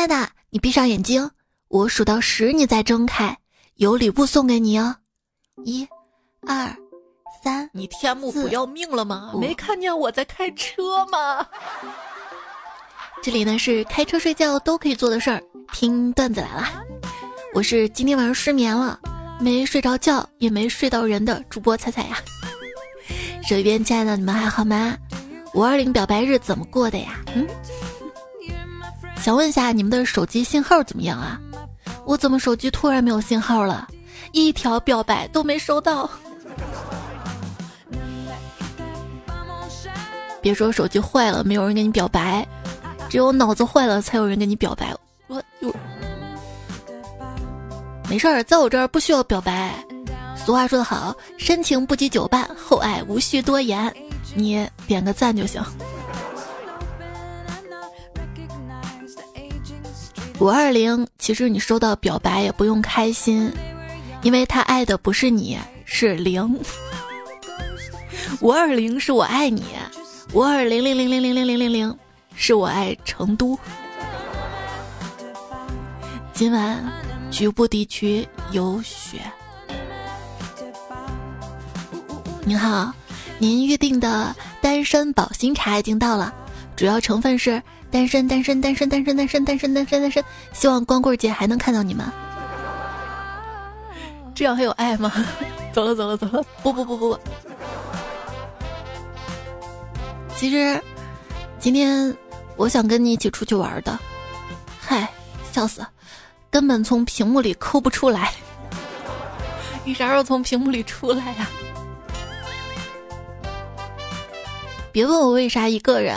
爱的，你闭上眼睛，我数到十，你再睁开，有礼物送给你哦。一、二、三，你天幕不要命了吗？没看见我在开车吗？这里呢是开车睡觉都可以做的事儿，听段子来了。我是今天晚上失眠了，没睡着觉，也没睡到人的主播彩彩呀。手一边，亲爱的，你们还好吗？五二零表白日怎么过的呀？嗯，想问一下你们的手机信号怎么样啊？我怎么手机突然没有信号了？一条表白都没收到。别说手机坏了，没有人给你表白。只有脑子坏了，才有人跟你表白。我有，没事儿，在我这儿不需要表白。俗话说得好，深情不及久伴，厚爱无需多言。你点个赞就行。五二零，其实你收到表白也不用开心，因为他爱的不是你，是零。五二零是我爱你，五二零零零零零零零零零。是我爱成都。今晚局部地区有雪。您好，您预定的单身保心茶已经到了，主要成分是单身单身单身单身单身单身单身单身。希望光棍节还能看到你们。这样还有爱吗？走了走了走了。不不不不不。其实。今天我想跟你一起出去玩的，嗨，笑死，根本从屏幕里抠不出来。你啥时候从屏幕里出来呀？别问我为啥一个人，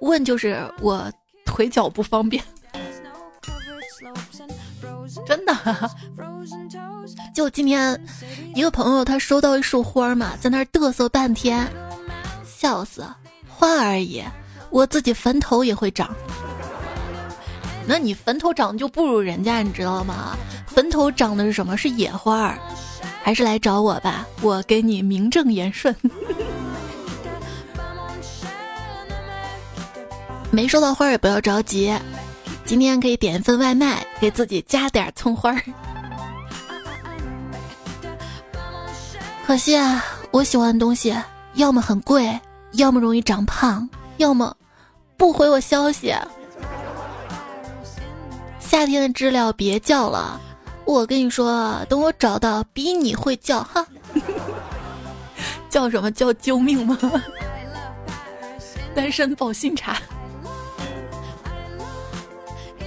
问就是我腿脚不方便。真的，就今天一个朋友他收到一束花嘛，在那儿嘚瑟半天，笑死，花而已。我自己坟头也会长，那你坟头长就不如人家，你知道吗？坟头长的是什么？是野花儿，还是来找我吧，我给你名正言顺。没收到花也不要着急，今天可以点一份外卖，给自己加点葱花儿。可惜啊，我喜欢的东西要么很贵，要么容易长胖，要么。不回我消息，夏天的知了别叫了，我跟你说，等我找到比你会叫哈，叫什么叫救命吗？单身保心茶，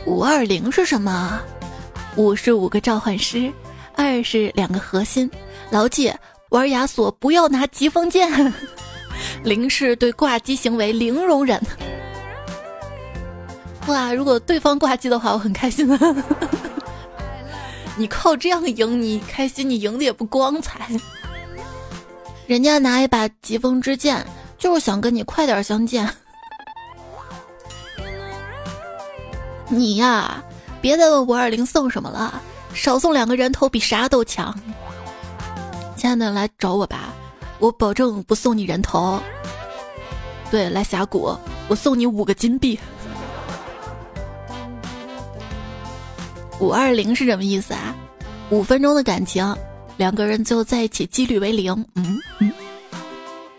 五二零是什么？五是五个召唤师，二是两个核心，牢记玩亚索不要拿疾风剑，零是对挂机行为零容忍。哇！如果对方挂机的话，我很开心的。你靠这样赢，你开心，你赢的也不光彩。人家拿一把疾风之剑，就是想跟你快点相见。你呀，别再问五二零送什么了，少送两个人头比啥都强。亲爱的，来找我吧，我保证不送你人头。对，来峡谷，我送你五个金币。五二零是什么意思啊？五分钟的感情，两个人最后在一起几率为零。嗯嗯，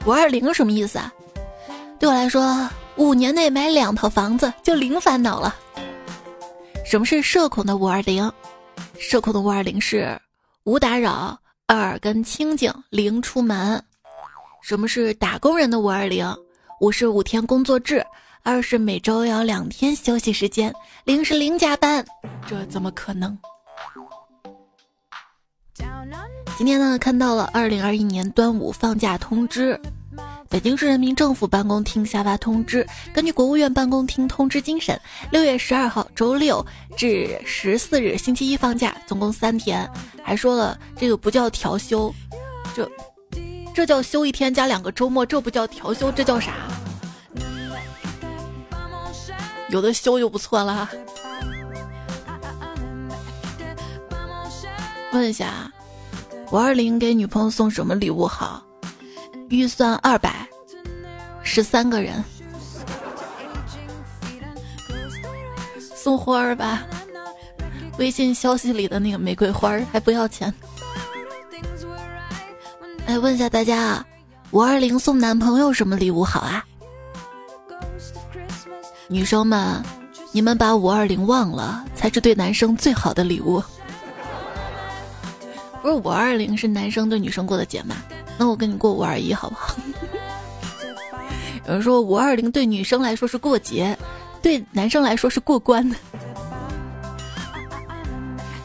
五二零什么意思啊？对我来说，五年内买两套房子就零烦恼了。什么是社恐的五二零？社恐的五二零是无打扰，二跟清静，零出门。什么是打工人的五二零？五是五天工作制。二是每周要两天休息时间，零是零加班，这怎么可能？今天呢，看到了二零二一年端午放假通知，北京市人民政府办公厅下发通知，根据国务院办公厅通知精神，六月十二号周六至十四日星期一放假，总共三天。还说了这个不叫调休，这这叫休一天加两个周末，这不叫调休，这叫啥？有的休就不错了。问一下，五二零给女朋友送什么礼物好？预算二百，十三个人，送花儿吧。微信消息里的那个玫瑰花儿还不要钱。哎，问一下大家啊，五二零送男朋友什么礼物好啊？女生们，你们把五二零忘了，才是对男生最好的礼物。不是五二零是男生对女生过的节吗？那我跟你过五二一好不好？有人说五二零对女生来说是过节，对男生来说是过关的。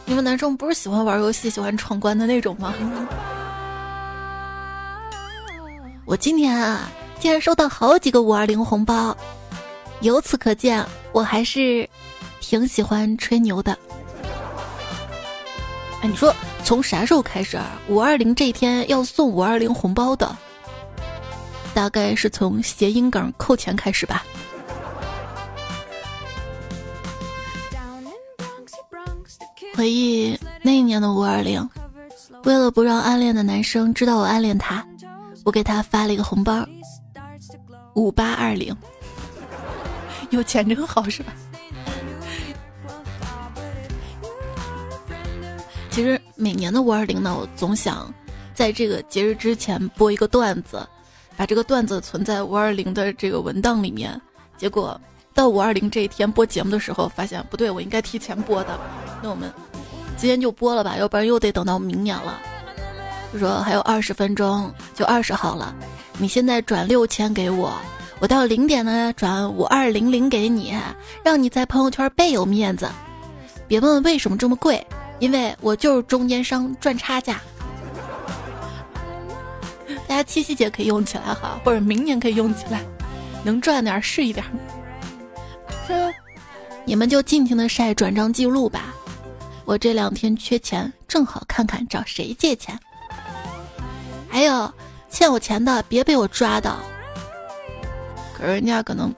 你们男生不是喜欢玩游戏、喜欢闯关的那种吗？我今天啊，竟然收到好几个五二零红包，由此可见，我还是挺喜欢吹牛的。哎，你说从啥时候开始啊？五二零这一天要送五二零红包的，大概是从谐音梗扣钱开始吧。回忆那一年的五二零，为了不让暗恋的男生知道我暗恋他，我给他发了一个红包，五八二零。有钱真好，是吧？其实每年的五二零呢，我总想在这个节日之前播一个段子，把这个段子存在五二零的这个文档里面。结果到五二零这一天播节目的时候，发现不对，我应该提前播的。那我们。今天就播了吧，要不然又得等到明年了。就说还有二十分钟就二十号了，你现在转六千给我，我到零点呢转五二零零给你，让你在朋友圈倍有面子。别问为什么这么贵，因为我就是中间商赚差价。大家七夕节可以用起来哈，或者明年可以用起来，能赚点是一点。你们就尽情的晒转账记录吧。我这两天缺钱，正好看看找谁借钱。还有欠我钱的，别被我抓到。可人家可能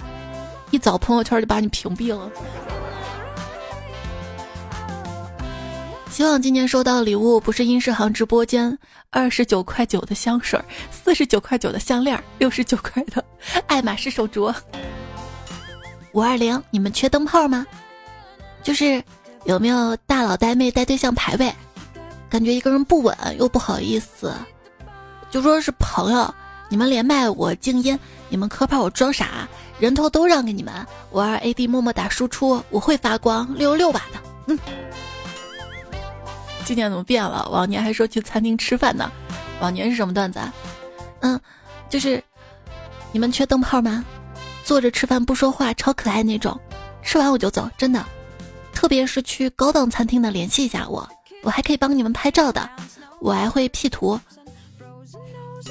一早朋友圈就把你屏蔽了。希望今年收到的礼物不是殷世行直播间二十九块九的香水，四十九块九的项链，六十九块的 爱马仕手镯。五二零，你们缺灯泡吗？就是。有没有大佬带妹带对象排位？感觉一个人不稳又不好意思，就说是朋友。你们连麦我静音，你们磕怕我装傻，人头都让给你们。我二 AD 默默打输出，我会发光六六把的。嗯，今年怎么变了？往年还说去餐厅吃饭呢，往年是什么段子啊？嗯，就是你们缺灯泡吗？坐着吃饭不说话，超可爱那种，吃完我就走，真的。特别是去高档餐厅的，联系一下我，我还可以帮你们拍照的，我还会 P 图。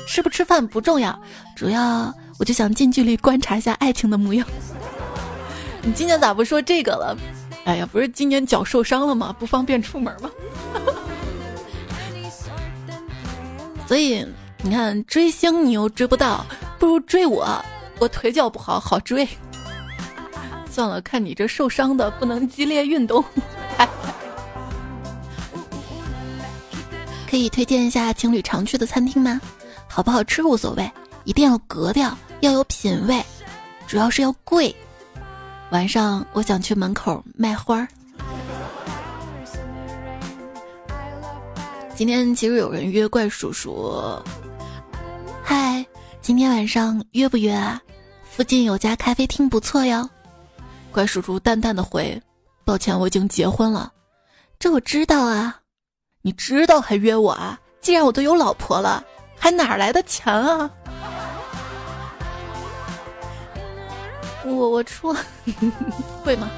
吃不吃饭不重要，主要我就想近距离观察一下爱情的模样。你今年咋不说这个了？哎呀，不是今年脚受伤了吗？不方便出门吗？所以你看，追星你又追不到，不如追我，我腿脚不好，好追。算了，看你这受伤的不能激烈运动。可以推荐一下情侣常去的餐厅吗？好不好吃无所谓，一定要格调，要有品味，主要是要贵。晚上我想去门口卖花儿。今天其实有人约怪叔叔，嗨，今天晚上约不约啊？附近有家咖啡厅不错哟。怪叔叔淡淡的回：“抱歉，我已经结婚了。”这我知道啊，你知道还约我啊？既然我都有老婆了，还哪来的钱啊？我我出 会吗？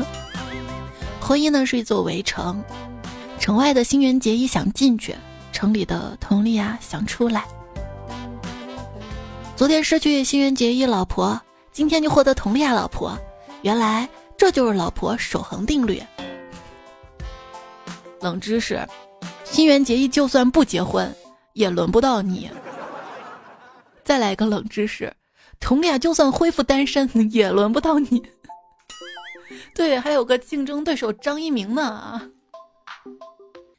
婚姻呢是一座围城，城外的新垣结衣想进去，城里的佟丽娅想出来。昨天失去新垣结衣老婆，今天就获得佟丽娅老婆，原来。这就是老婆守恒定律。冷知识：新垣结衣就算不结婚，也轮不到你。再来一个冷知识：佟丽娅就算恢复单身，也轮不到你。对，还有个竞争对手张一鸣呢。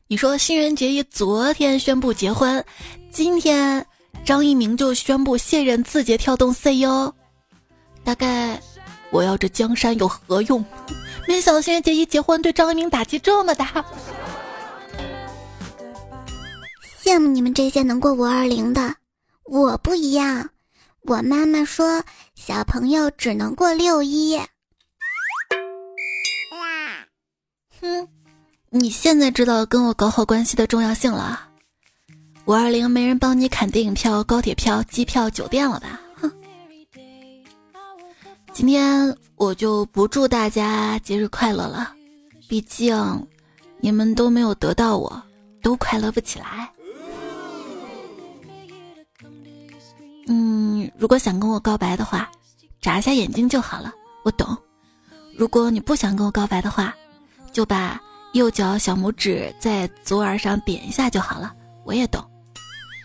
你说新垣结衣昨天宣布结婚，今天张一鸣就宣布卸任字节跳动 CEO，大概。我要这江山有何用？没想到星月姐一结婚，对张一鸣打击这么大。羡慕你们这些能过五二零的，我不一样。我妈妈说，小朋友只能过六一。哼，你现在知道跟我搞好关系的重要性了。五二零没人帮你砍电影票、高铁票、机票、酒店了吧？哼。今天我就不祝大家节日快乐了，毕竟你们都没有得到我，都快乐不起来。如果想跟我告白的话，眨一下眼睛就好了，我懂。如果你不想跟我告白的话，就把右脚小拇指在左耳上点一下就好了，我也懂。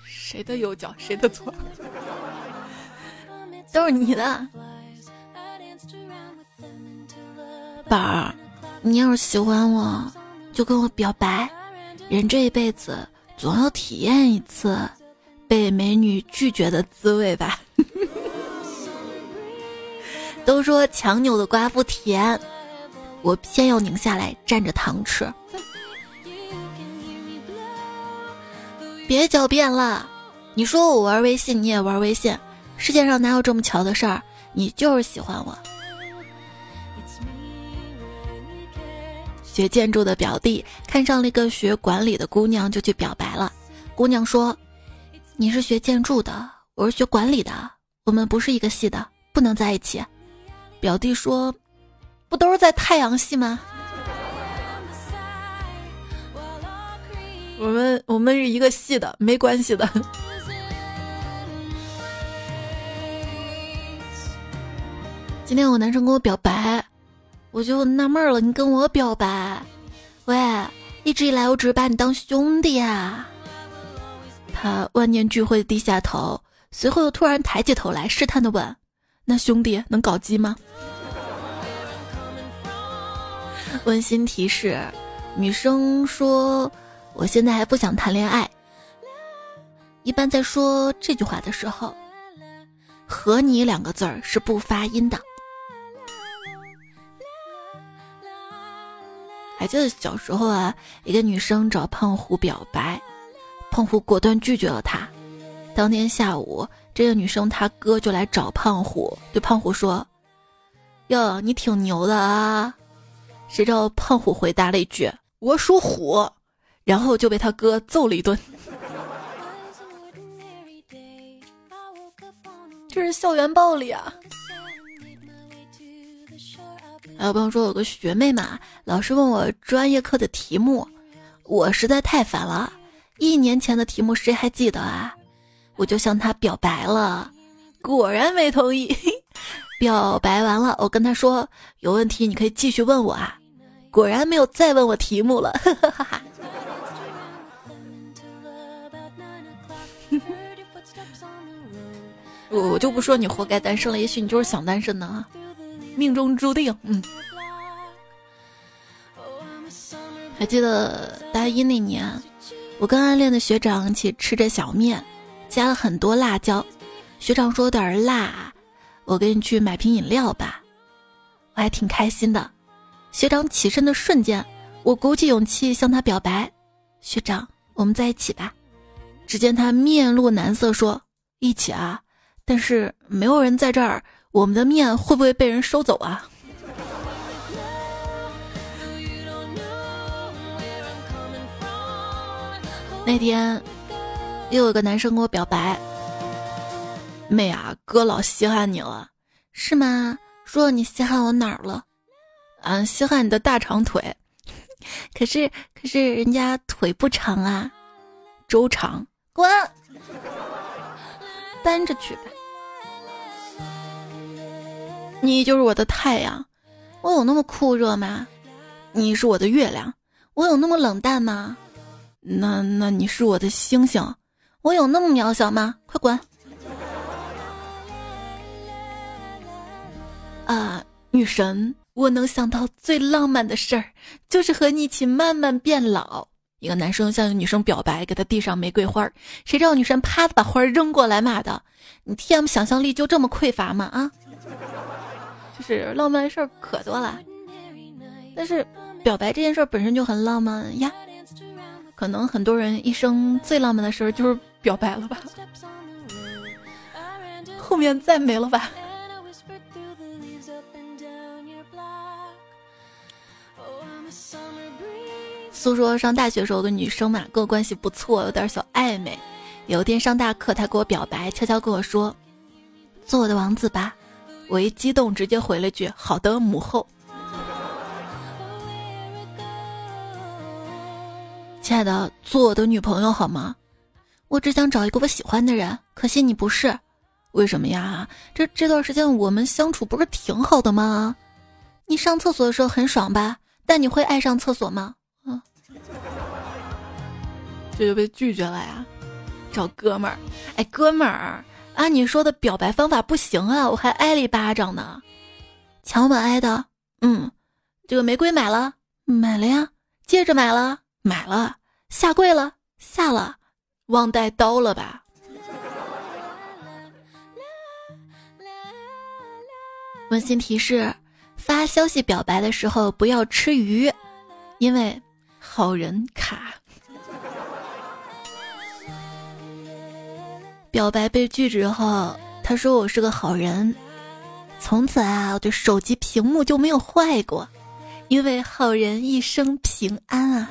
谁的右脚，谁的左？都是你的，宝儿。你要是喜欢我，就跟我表白。人这一辈子，总要体验一次。被美女拒绝的滋味吧。都说强扭的瓜不甜，我偏要拧下来蘸着糖吃。别狡辩了，你说我玩微信，你也玩微信，世界上哪有这么巧的事儿？你就是喜欢我。学建筑的表弟看上了一个学管理的姑娘，就去表白了。姑娘说。你是学建筑的，我是学管理的，我们不是一个系的，不能在一起。表弟说：“不都是在太阳系吗？”我们我们是一个系的，没关系的。今天我男生跟我表白，我就纳闷了，你跟我表白？喂，一直以来我只是把你当兄弟啊。他万念俱灰，低下头，随后又突然抬起头来，试探的问：“那兄弟能搞基吗？”温馨提示：女生说：“我现在还不想谈恋爱。”一般在说这句话的时候，“和你”两个字儿是不发音的。还记得小时候啊，一个女生找胖虎表白。胖虎果断拒绝了他。当天下午，这个女生她哥就来找胖虎，对胖虎说：“哟，你挺牛的啊！”谁知道胖虎回答了一句：“我属虎。”然后就被他哥揍了一顿。这是校园暴力啊！还有朋友说，有个学妹嘛，老师问我专业课的题目，我实在太烦了。一年前的题目谁还记得啊？我就向他表白了，果然没同意。表白完了，我跟他说有问题你可以继续问我啊，果然没有再问我题目了。我 我就不说你活该单身了，也许你就是想单身呢，命中注定。嗯，还记得大一那年。我跟暗恋的学长一起吃着小面，加了很多辣椒。学长说有点辣，我给你去买瓶饮料吧。我还挺开心的。学长起身的瞬间，我鼓起勇气向他表白：“学长，我们在一起吧。”只见他面露难色，说：“一起啊，但是没有人在这儿，我们的面会不会被人收走啊？”那天，又有个男生跟我表白：“妹啊，哥老稀罕你了，是吗？说你稀罕我哪儿了？嗯，稀罕你的大长腿。可是，可是人家腿不长啊，周长。滚，单着去吧。你就是我的太阳，我有那么酷热吗？你是我的月亮，我有那么冷淡吗？”那那你是我的星星，我有那么渺小吗？快滚！啊，女神，我能想到最浪漫的事儿，就是和你一起慢慢变老。一个男生向一个女生表白，给她递上玫瑰花，谁知道女生啪的把花扔过来，骂道：“你 T M 想象力就这么匮乏吗？啊！” 就是浪漫事儿可多了。但是表白这件事本身就很浪漫呀，可能很多人一生最浪漫的事儿就是表白了吧，后面再没了吧。诉说上大学时候的女生嘛，跟我关系不错，有点小暧昧。有一天上大课，她给我表白，悄悄跟我说：“做我的王子吧。”我一激动，直接回了句：“好的，母后。”亲爱的，做我的女朋友好吗？我只想找一个我喜欢的人，可惜你不是。为什么呀？这这段时间我们相处不是挺好的吗？你上厕所的时候很爽吧？但你会爱上厕所吗？啊这就被拒绝了呀！找哥们儿，哎，哥们儿，按你说的表白方法不行啊，我还挨了一巴掌呢。强吻挨的，嗯，这个玫瑰买了，买了呀。戒指买了，买了。下跪了，下了。忘带刀了吧？温馨提示：发消息表白的时候不要吃鱼，因为好人卡。表白被拒之后，他说我是个好人，从此啊，我的手机屏幕就没有坏过，因为好人一生平安啊。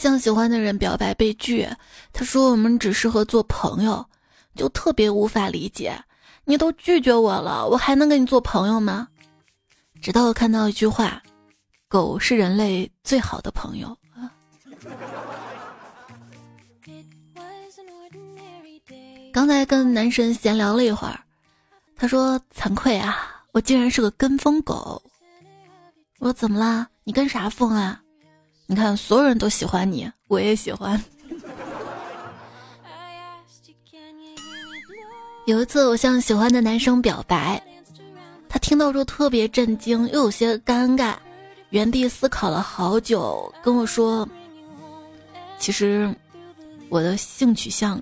向喜欢的人表白被拒，他说我们只适合做朋友，就特别无法理解，你都拒绝我了，我还能跟你做朋友吗？直到我看到一句话，狗是人类最好的朋友。刚才跟男神闲聊了一会儿，他说：“惭愧啊，我竟然是个跟风狗。”我说：“怎么啦？你跟啥风啊？你看所有人都喜欢你，我也喜欢。”有一次，我向喜欢的男生表白，他听到之后特别震惊，又有些尴尬，原地思考了好久，跟我说：“其实我的性取向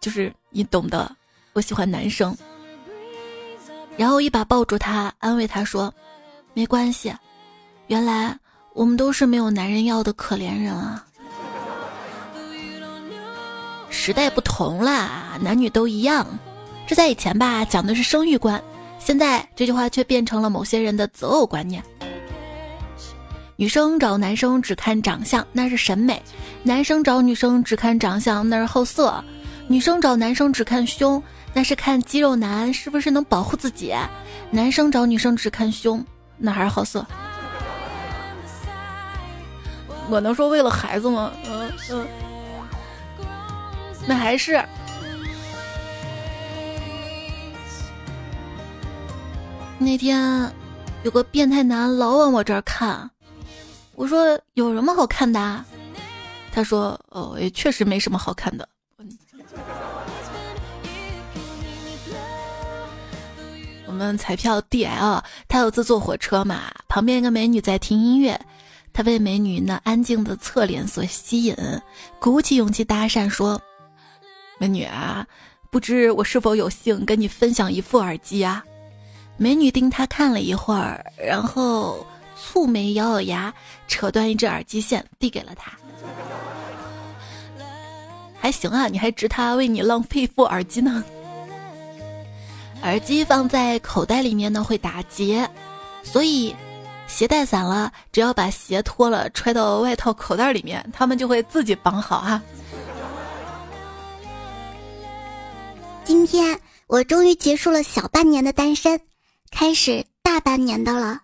就是。”你懂的，我喜欢男生。然后一把抱住他，安慰他说：“没关系，原来我们都是没有男人要的可怜人啊。”时代不同啦，男女都一样。这在以前吧，讲的是生育观，现在这句话却变成了某些人的择偶观念。女生找男生只看长相，那是审美；男生找女生只看长相，那是好色。女生找男生只看胸，那是看肌肉男是不是能保护自己；男生找女生只看胸，那还是好色。我能说为了孩子吗？嗯嗯，那还是。那天有个变态男老往我这儿看，我说有什么好看的？他说哦，也确实没什么好看的。我们彩票 D L，他有次坐火车嘛，旁边一个美女在听音乐，他被美女那安静的侧脸所吸引，鼓起勇气搭讪说：“美女啊，不知我是否有幸跟你分享一副耳机啊？”美女盯他看了一会儿，然后蹙眉咬咬牙，扯断一只耳机线递给了他。还行啊，你还值他为你浪费一副耳机呢。耳机放在口袋里面呢会打结，所以鞋带散了，只要把鞋脱了揣到外套口袋里面，他们就会自己绑好哈。今天我终于结束了小半年的单身，开始大半年的了。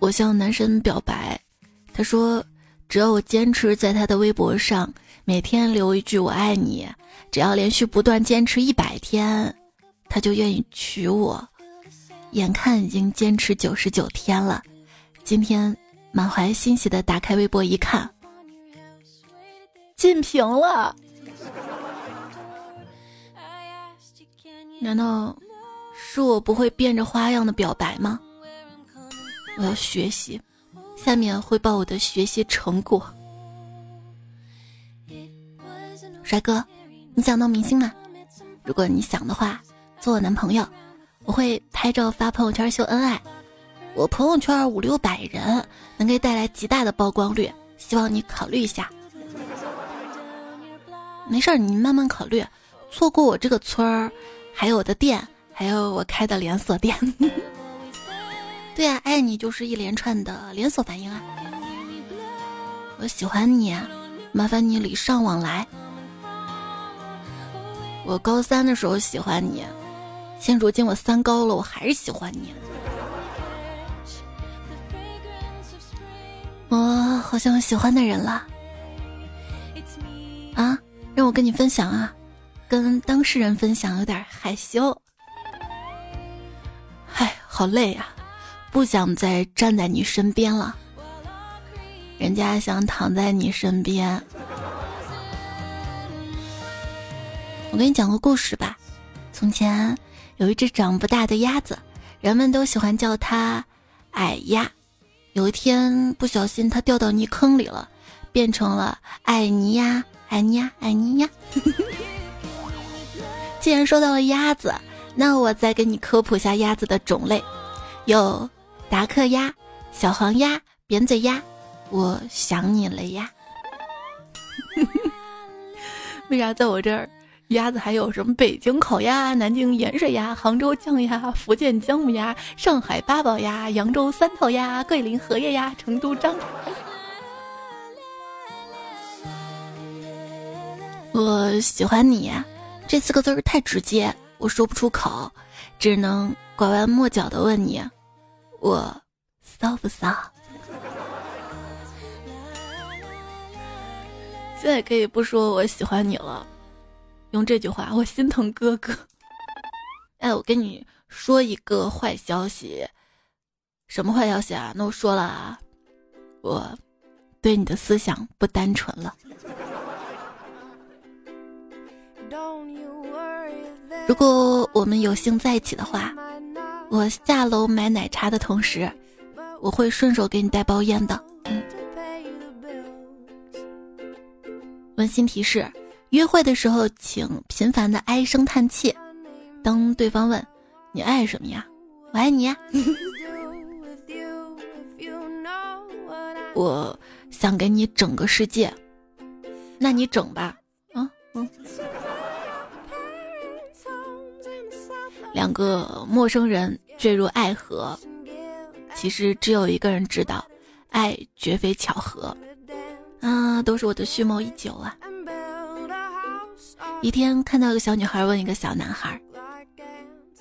我向男神表白，他说只要我坚持在他的微博上每天留一句我爱你。只要连续不断坚持一百天，他就愿意娶我。眼看已经坚持九十九天了，今天满怀欣喜的打开微博一看，进屏了。难道是我不会变着花样的表白吗？我要学习，下面汇报我的学习成果。帅哥。你想当明星吗？如果你想的话，做我男朋友，我会拍照发朋友圈秀恩爱。我朋友圈五六百人，能给带来极大的曝光率，希望你考虑一下。没事儿，你慢慢考虑。错过我这个村儿，还有我的店，还有我开的连锁店。对啊，爱你就是一连串的连锁反应啊！我喜欢你，麻烦你礼尚往来。我高三的时候喜欢你，现如今我三高了，我还是喜欢你。我好像有喜欢的人了，啊，让我跟你分享啊，跟当事人分享有点害羞。唉，好累呀，不想再站在你身边了，人家想躺在你身边。我给你讲个故事吧，从前有一只长不大的鸭子，人们都喜欢叫它矮鸭。有一天不小心，它掉到泥坑里了，变成了矮泥鸭，矮泥鸭，矮泥鸭。既然说到了鸭子，那我再给你科普一下鸭子的种类，有达克鸭、小黄鸭、扁嘴鸭。我想你了呀。为啥在我这儿？鸭子还有什么？北京烤鸭、南京盐水鸭、杭州酱鸭、福建姜母鸭、上海八宝鸭、扬州三套鸭、桂林荷叶鸭、成都张。我喜欢你，这四个字儿太直接，我说不出口，只能拐弯抹角的问你：我骚不骚？现在可以不说我喜欢你了。用这句话，我心疼哥哥。哎，我跟你说一个坏消息，什么坏消息啊？那我说了啊，我对你的思想不单纯了。如果我们有幸在一起的话，我下楼买奶茶的同时，我会顺手给你带包烟的。嗯。温馨提示。约会的时候，请频繁的唉声叹气。当对方问你爱什么呀？我爱你呀。我想给你整个世界，那你整吧。嗯嗯。两个陌生人坠入爱河，其实只有一个人知道，爱绝非巧合。啊，都是我的蓄谋已久啊。一天看到一个小女孩问一个小男孩：“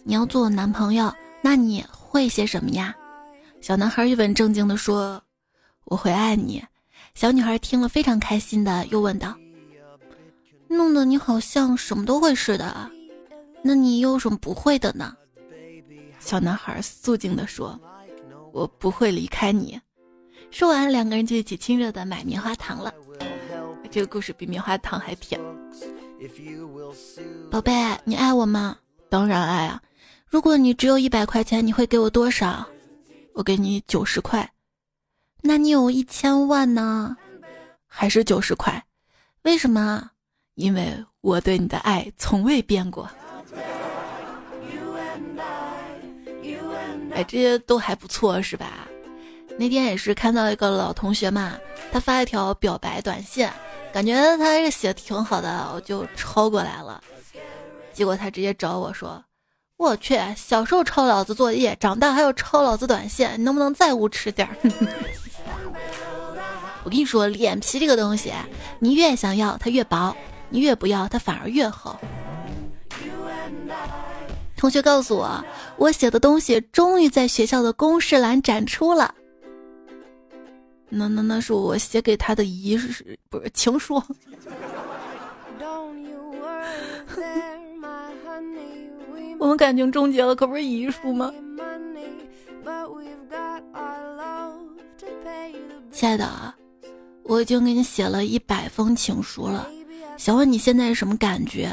你要做我男朋友，那你会些什么呀？”小男孩一本正经地说：“我会爱你。”小女孩听了非常开心的，又问道：“弄得你好像什么都会似的，那你有什么不会的呢？”小男孩肃静地说：“我不会离开你。”说完，两个人就一起亲热的买棉花糖了。这个故事比棉花糖还甜。宝贝，你爱我吗？当然爱啊！如果你只有一百块钱，你会给我多少？我给你九十块。那你有一千万呢？还是九十块？为什么？因为我对你的爱从未变过。哎，这些都还不错，是吧？那天也是看到一个老同学嘛，他发一条表白短信。感觉他这写的挺好的，我就抄过来了。结果他直接找我说：“我去，小时候抄老子作业，长大还要抄老子短信，你能不能再无耻点儿？” 我跟你说，脸皮这个东西，你越想要它越薄，你越不要它反而越厚。同学告诉我，我写的东西终于在学校的公示栏展出了。那那那是我写给他的遗是不是情书？我们感情终结了，可不是遗书吗？亲爱的，我已经给你写了一百封情书了，想问你现在是什么感觉？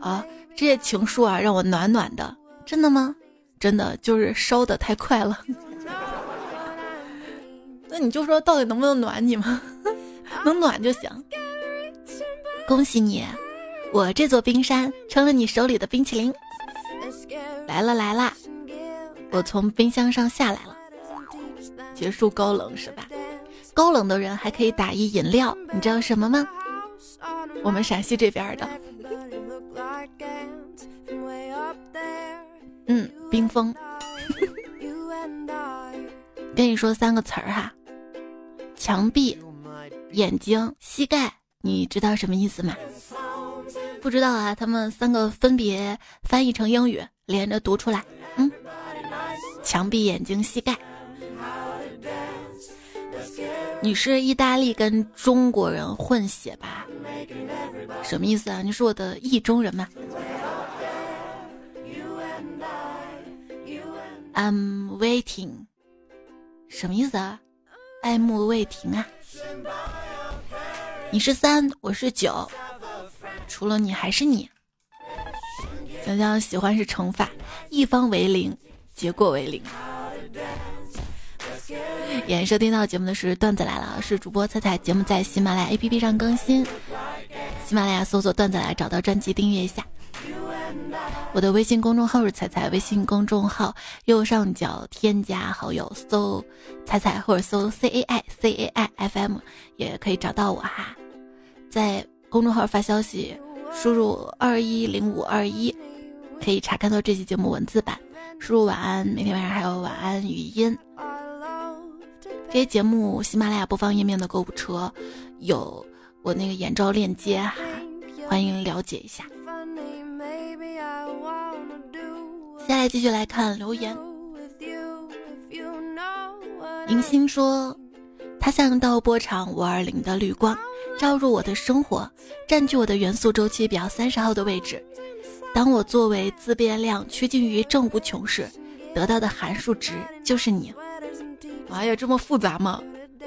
啊，这些情书啊，让我暖暖的，真的吗？真的，就是烧的太快了。那你就说到底能不能暖你吗？能暖就行。恭喜你，我这座冰山成了你手里的冰淇淋。来了来了！我从冰箱上下来了，结束高冷是吧？高冷的人还可以打一饮料，你知道什么吗？我们陕西这边的，嗯，冰封。跟你说三个词儿哈，墙壁、眼睛、膝盖，你知道什么意思吗？不知道啊，他们三个分别翻译成英语，连着读出来。嗯，墙壁、眼睛、膝盖。你是意大利跟中国人混血吧？什么意思啊？你是我的意中人吗？I'm waiting，什么意思啊？爱慕未停啊？你是三，我是九，除了你还是你。想想喜欢是乘法，一方为零，结果为零。演收听到节目的是段子来了，是主播彩彩。节目在喜马拉雅 APP 上更新，喜马拉雅搜索段子来找到专辑订阅一下。我的微信公众号是彩彩，微信公众号右上角添加好友，搜彩彩或者搜 C A I C A I F M 也可以找到我哈。在公众号发消息，输入二一零五二一，可以查看到这期节目文字版。输入晚安，每天晚上还有晚安语音。这些节目，喜马拉雅播放页面的购物车有我那个眼罩链接哈，欢迎了解一下。接下来继续来看留言。迎新说，他像到波场五二零的绿光，照入我的生活，占据我的元素周期表三十号的位置。当我作为自变量趋近于正无穷时，得到的函数值就是你。哎呀，这么复杂吗？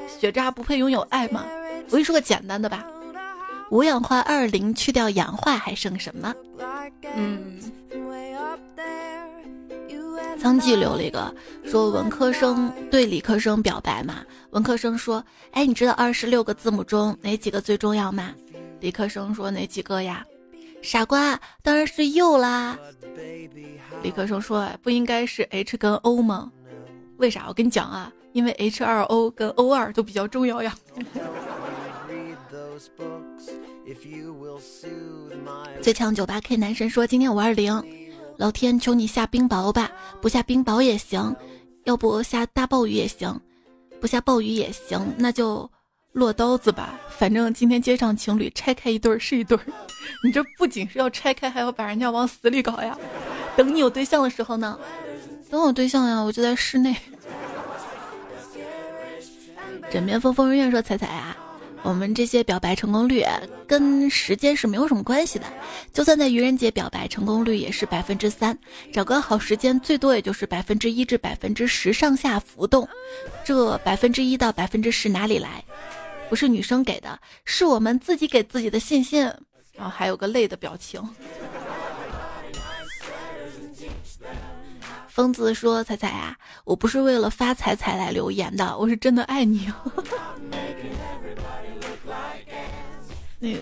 学渣不配拥有爱吗？我跟你说个简单的吧，五氧化二磷去掉氧化还剩什么？嗯，苍记留了一个说文科生对理科生表白嘛，文科生说，哎，你知道二十六个字母中哪几个最重要吗？理科生说哪几个呀？傻瓜，当然是 U 啦。理科生说，不应该是 H 跟 O 吗？为啥？我跟你讲啊。因为 H 二 O 跟 O 二都比较重要呀。最强九八 K 男神说：“今天五二零，老天求你下冰雹吧，不下冰雹也行，要不下大暴雨也行，不下暴雨也行，那就落刀子吧。反正今天街上情侣拆开一对是一对，你这不仅是要拆开，还要把人家往死里搞呀。等你有对象的时候呢？等我对象呀，我就在室内。”枕边风风人院说：“彩彩啊，我们这些表白成功率跟时间是没有什么关系的。就算在愚人节表白，成功率也是百分之三。找个好时间，最多也就是百分之一至百分之十上下浮动。这百分之一到百分之十哪里来？不是女生给的，是我们自己给自己的信心。然后还有个累的表情。”疯子说：“彩彩啊，我不是为了发财才来留言的，我是真的爱你。那个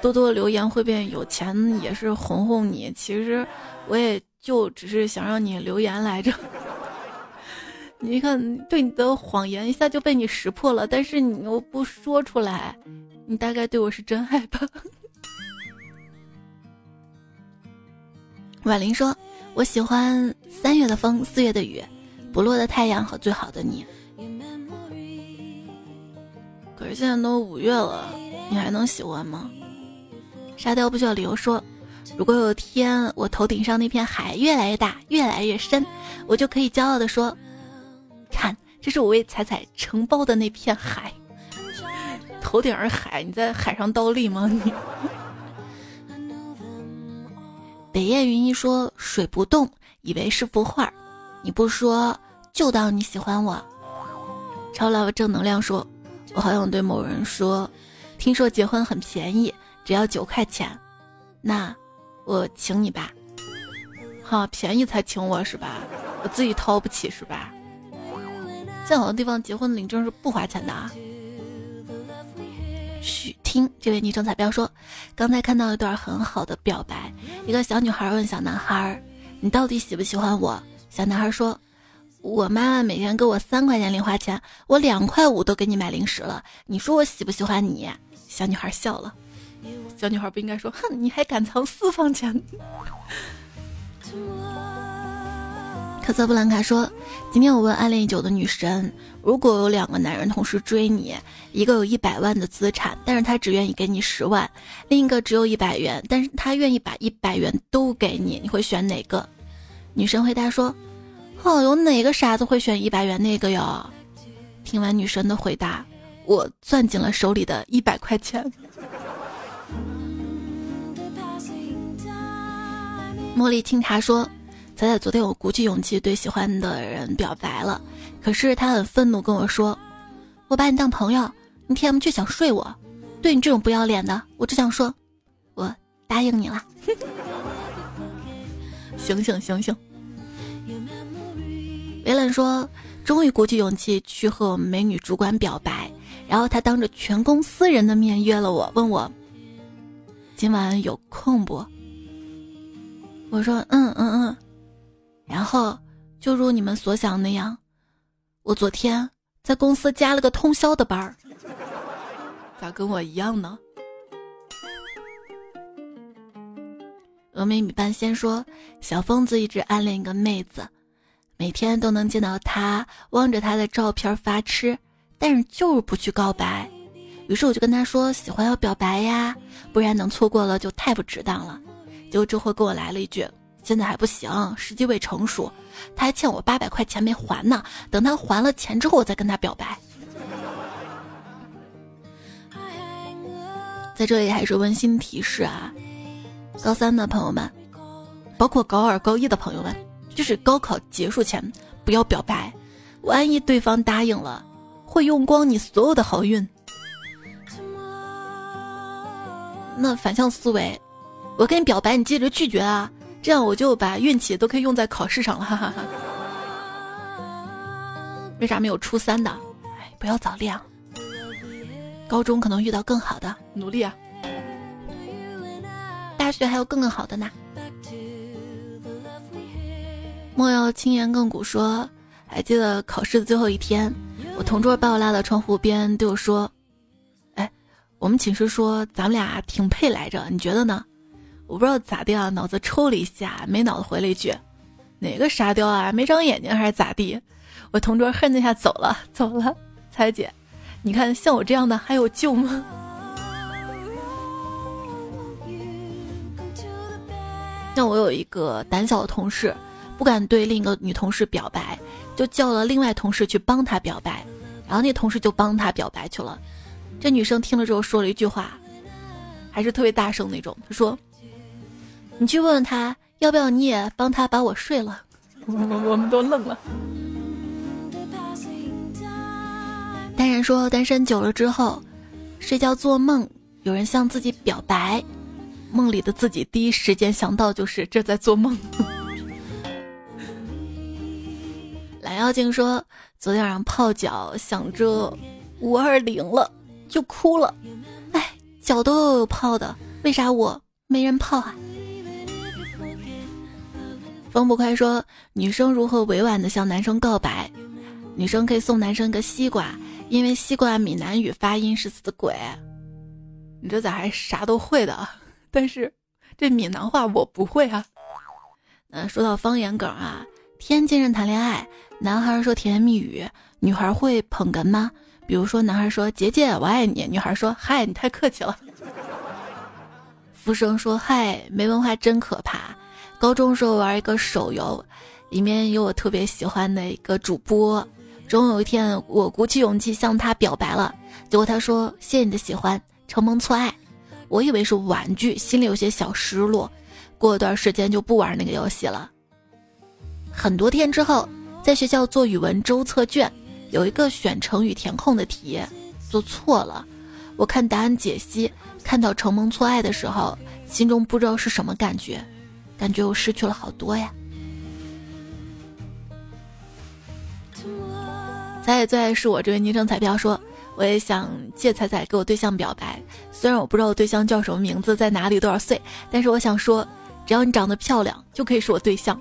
多多留言会变有钱，也是哄哄你。其实我也就只是想让你留言来着。你看，对你的谎言一下就被你识破了，但是你又不说出来，你大概对我是真爱吧？”婉玲说。我喜欢三月的风，四月的雨，不落的太阳和最好的你。可是现在都五月了，你还能喜欢吗？沙雕不需要理由说，如果有天我头顶上那片海越来越大，越来越深，我就可以骄傲的说，看，这是我为彩彩承包的那片海。头顶是海，你在海上倒立吗？你？北雁云一说水不动，以为是幅画你不说就当你喜欢我。超老正能量说，我好想对某人说，听说结婚很便宜，只要九块钱，那我请你吧。哈，便宜才请我是吧？我自己掏不起是吧？在好多地方结婚领证是不花钱的啊。嘘。听这位昵称彩票说，刚才看到一段很好的表白。一个小女孩问小男孩：“你到底喜不喜欢我？”小男孩说：“我妈妈每天给我三块钱零花钱，我两块五都给你买零食了。你说我喜不喜欢你？”小女孩笑了。小女孩不应该说：“哼，你还敢藏私房钱？”科泽布兰卡说：“今天我问暗恋已久的女神，如果有两个男人同时追你，一个有一百万的资产，但是他只愿意给你十万；另一个只有一百元，但是他愿意把一百元都给你，你会选哪个？”女神回答说：“哦，有哪个傻子会选一百元那个哟？”听完女神的回答，我攥紧了手里的一百块钱。茉莉清茶说。仔仔昨天我鼓起勇气对喜欢的人表白了，可是他很愤怒跟我说：“我把你当朋友，你 T M 却想睡我，对你这种不要脸的，我只想说，我答应你了。醒醒醒醒！维冷说，终于鼓起勇气去和我们美女主管表白，然后他当着全公司人的面约了我，问我今晚有空不？我说嗯嗯嗯。然后，就如你们所想那样，我昨天在公司加了个通宵的班儿。咋跟我一样呢？峨眉米半仙说，小疯子一直暗恋一个妹子，每天都能见到她，望着她的照片发痴，但是就是不去告白。于是我就跟他说，喜欢要表白呀，不然能错过了就太不值当了。结果之后跟我来了一句。现在还不行，时机未成熟，他还欠我八百块钱没还呢。等他还了钱之后，我再跟他表白。在这里还是温馨提示啊，高三的朋友们，包括高二、高一的朋友们，就是高考结束前不要表白，万一对方答应了，会用光你所有的好运。那反向思维，我跟你表白，你接着拒绝啊。这样我就把运气都可以用在考试上了，哈哈哈。为啥没有初三的？哎，不要早恋。高中可能遇到更好的，努力啊。大学还有更更好的呢。莫要轻言亘古说，还记得考试的最后一天，我同桌把我拉到窗户边对我说：“哎，我们寝室说咱们俩挺配来着，你觉得呢？”我不知道咋的啊，脑子抽了一下，没脑子回了一句：“哪个沙雕啊，没长眼睛还是咋地？”我同桌哼了一下走了，走了。彩姐，你看像我这样的还有救吗？像我有一个胆小的同事，不敢对另一个女同事表白，就叫了另外同事去帮他表白，然后那同事就帮他表白去了。这女生听了之后说了一句话，还是特别大声那种，她说。你去问问他，要不要你也帮他把我睡了？我 我们都愣了。单人说，单身久了之后，睡觉做梦，有人向自己表白，梦里的自己第一时间想到就是这在做梦。蓝妖精说，昨天晚上泡脚，想着五二零了，就哭了。哎，脚都有泡的，为啥我没人泡啊？风不快说：“女生如何委婉的向男生告白？女生可以送男生个西瓜，因为西瓜闽南语发音是死鬼。你这咋还啥都会的？但是这闽南话我不会啊。那说到方言梗啊，天津人谈恋爱，男孩说甜言蜜语，女孩会捧哏吗？比如说男孩说姐姐我爱你，女孩说嗨你太客气了。福生说嗨没文化真可怕。”高中时候玩一个手游，里面有我特别喜欢的一个主播。终有一天，我鼓起勇气向他表白了，结果他说：“谢谢你的喜欢，承蒙错爱。”我以为是玩具，心里有些小失落。过段时间就不玩那个游戏了。很多天之后，在学校做语文周测卷，有一个选成语填空的题做错了。我看答案解析，看到承蒙错爱的时候，心中不知道是什么感觉。感觉我失去了好多呀！彩彩最爱是我这位昵称彩票说，我也想借彩彩给我对象表白。虽然我不知道我对象叫什么名字，在哪里，多少岁，但是我想说，只要你长得漂亮，就可以是我对象。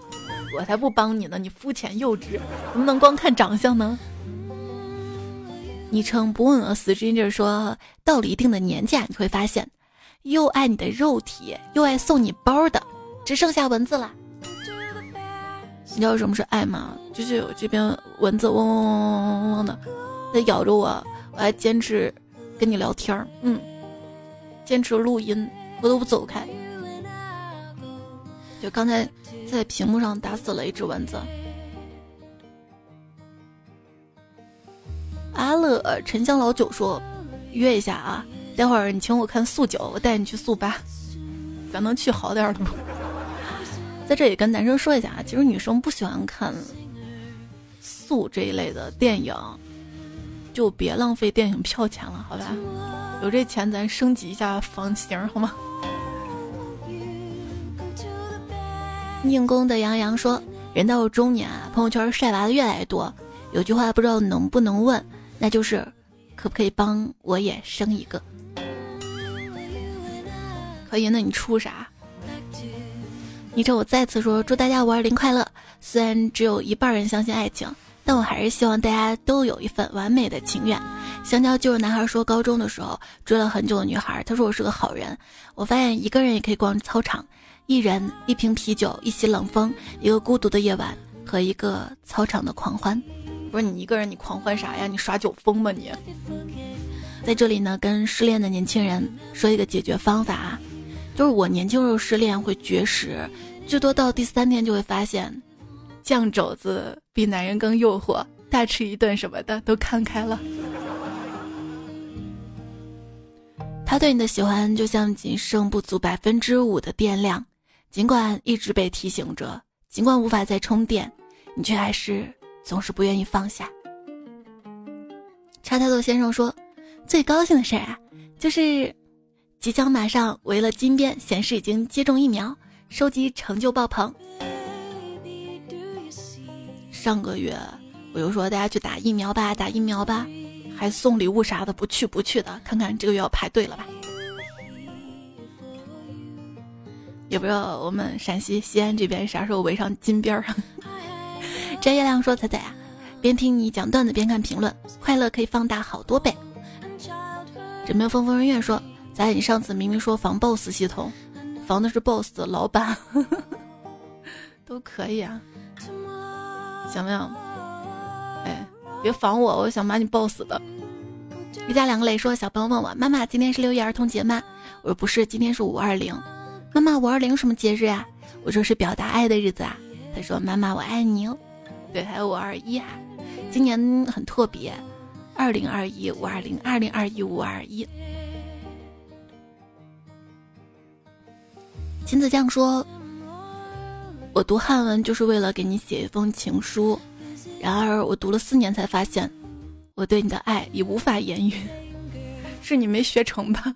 我才不帮你呢！你肤浅幼稚，怎么能光看长相呢？昵称不问我死之音就是说，到了一定的年纪啊，你会发现，又爱你的肉体，又爱送你包的，只剩下蚊子了。你知道什么是爱吗？就是我这边蚊子嗡嗡嗡嗡嗡嗡的，在咬着我，我还坚持跟你聊天儿，嗯，坚持录音，我都不走开。就刚才在屏幕上打死了一只蚊子。阿乐沉香老九说：“约一下啊，待会儿你请我看速九，我带你去速八，咱能去好点的不？” 在这里跟男生说一下啊，其实女生不喜欢看素这一类的电影，就别浪费电影票钱了，好吧？有这钱咱升级一下房型好吗？硬功的杨洋说：“人到中年啊，朋友圈晒娃的越来越多，有句话不知道能不能问，那就是可不可以帮我也生一个？可以，那你出啥？”昵称我再次说祝大家五二零快乐。虽然只有一半人相信爱情，但我还是希望大家都有一份完美的情愿。香蕉就是男孩说，高中的时候追了很久的女孩，他说我是个好人。我发现一个人也可以逛操场，一人一瓶啤酒，一袭冷风，一个孤独的夜晚和一个操场的狂欢。不是你一个人，你狂欢啥呀？你耍酒疯吗你？在这里呢，跟失恋的年轻人说一个解决方法。就是我年轻时候失恋会绝食，最多到第三天就会发现，酱肘子比男人更诱惑，大吃一顿什么的都看开了。他对你的喜欢就像仅剩不足百分之五的电量，尽管一直被提醒着，尽管无法再充电，你却还是总是不愿意放下。查太多先生说，最高兴的事儿啊，就是。即将马上围了金边，显示已经接种疫苗，收集成就爆棚。上个月我又说大家去打疫苗吧，打疫苗吧，还送礼物啥的，不去不去的，看看这个月要排队了吧？也不知道我们陕西西安这边啥时候围上金边儿。摘月亮说：“彩彩啊，边听你讲段子边看评论，快乐可以放大好多倍。”枕边风风人院说。在你上次明明说防 BOSS 系统，防的是 BOSS 的老板，都可以啊，想不想？哎，别防我，我想把你爆死的。一家两个磊说：“小朋友问我妈妈，今天是六一儿童节吗？”我说：“不是，今天是五二零。”妈妈，五二零什么节日啊？我说是表达爱的日子啊。他说：“妈妈，我爱你哦。”对，还有五二一啊，今年很特别，二零二一五二零，二零二一五二一。秦子酱说：“我读汉文就是为了给你写一封情书，然而我读了四年才发现，我对你的爱已无法言语。是你没学成吧？”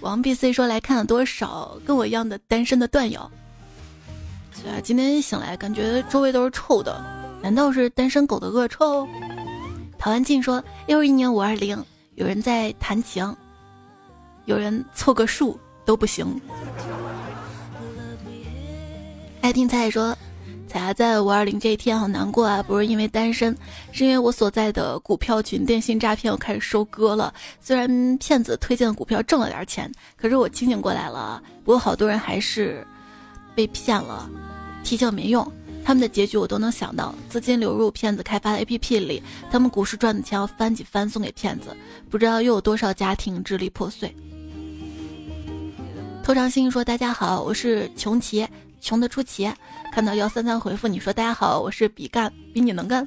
王 B C 说：“来看了多少跟我一样的单身的段友？”对啊，今天醒来感觉周围都是臭的，难道是单身狗的恶臭？陶安静说：“又是一年五二零，有人在弹琴，有人凑个数都不行。”爱听菜说：“彩霞在五二零这一天好难过啊，不是因为单身，是因为我所在的股票群电信诈骗，我开始收割了。虽然骗子推荐的股票挣了点钱，可是我清醒过来了。不过好多人还是被骗了，提醒没用。他们的结局我都能想到：资金流入骗子开发的 APP 里，他们股市赚的钱要翻几番送给骗子，不知道又有多少家庭支离破碎。”偷长星说：“大家好，我是穷奇。”穷得出奇，看到幺三三回复你说大家好，我是比干，比你能干，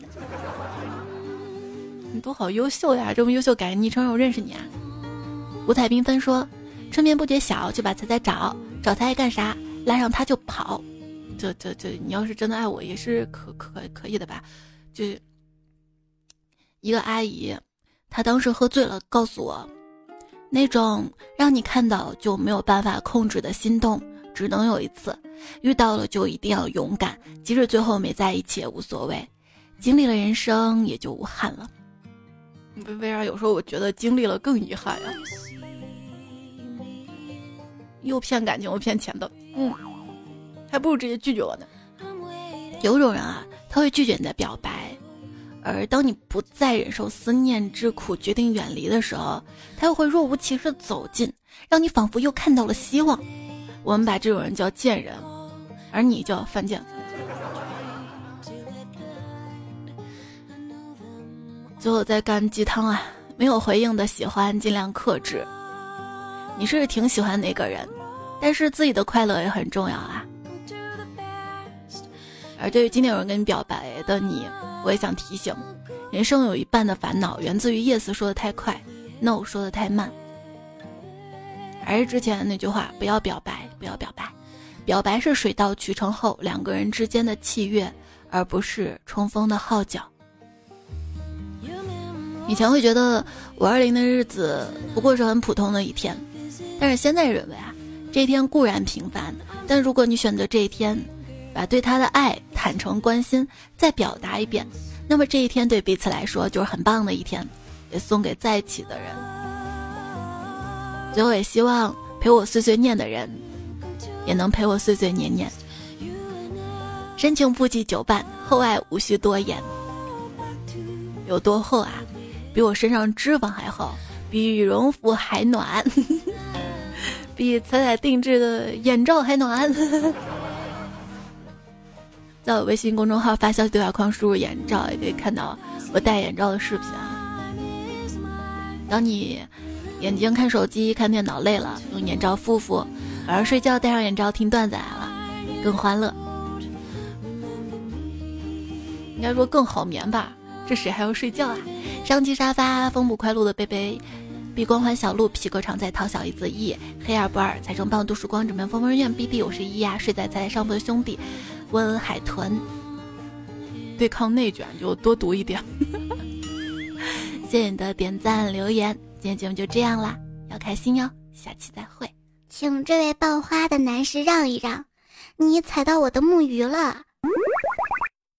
你都好优秀呀，这么优秀改昵称让我认识你啊。五彩缤纷说，春眠不觉晓，就把彩彩找，找他爱干啥，拉上他就跑，这这这，你要是真的爱我也是可可可以的吧？就一个阿姨，她当时喝醉了，告诉我，那种让你看到就没有办法控制的心动。只能有一次，遇到了就一定要勇敢，即使最后没在一起也无所谓，经历了人生也就无憾了。为为啥有时候我觉得经历了更遗憾呀？又骗感情又骗钱的，嗯，还不如直接拒绝我呢。有种人啊，他会拒绝你的表白，而当你不再忍受思念之苦，决定远离的时候，他又会若无其事走近，让你仿佛又看到了希望。我们把这种人叫贱人，而你叫犯贱。最后再干鸡汤啊！没有回应的喜欢尽量克制。你是挺喜欢那个人，但是自己的快乐也很重要啊。而对于今天有人跟你表白的你，我也想提醒：人生有一半的烦恼源自于 yes 说的太快，no 说的太慢。还是之前那句话，不要表白，不要表白。表白是水到渠成后两个人之间的契约，而不是冲锋的号角。以前会觉得五二零的日子不过是很普通的一天，但是现在认为啊，这一天固然平凡，但如果你选择这一天，把对他的爱、坦诚、关心再表达一遍，那么这一天对彼此来说就是很棒的一天，也送给在一起的人。最后也希望陪我碎碎念的人，也能陪我碎碎念念。深情不及久伴，厚爱无需多言。有多厚啊？比我身上脂肪还厚，比羽绒服还暖，比彩彩定制的眼罩还暖。在我微信公众号发消息对话框输入“眼罩”，也可以看到我戴眼罩的视频啊。当你眼睛看手机、看电脑累了，用眼罩敷敷；晚上睡觉戴上眼罩听段子来了，更欢乐。应该说更好眠吧？这谁还要睡觉啊？上期沙发，风不快乐的贝贝，碧光环小鹿，皮革常在，淘小姨子意，黑二不二，财神棒，度时光，枕边风风院，B B 我是一呀，睡在在上铺的兄弟，温海豚，对抗内卷就多读一点。谢谢你的点赞留言，今天节目就这样啦，要开心哟，下期再会。请这位爆花的男士让一让，你踩到我的木鱼了。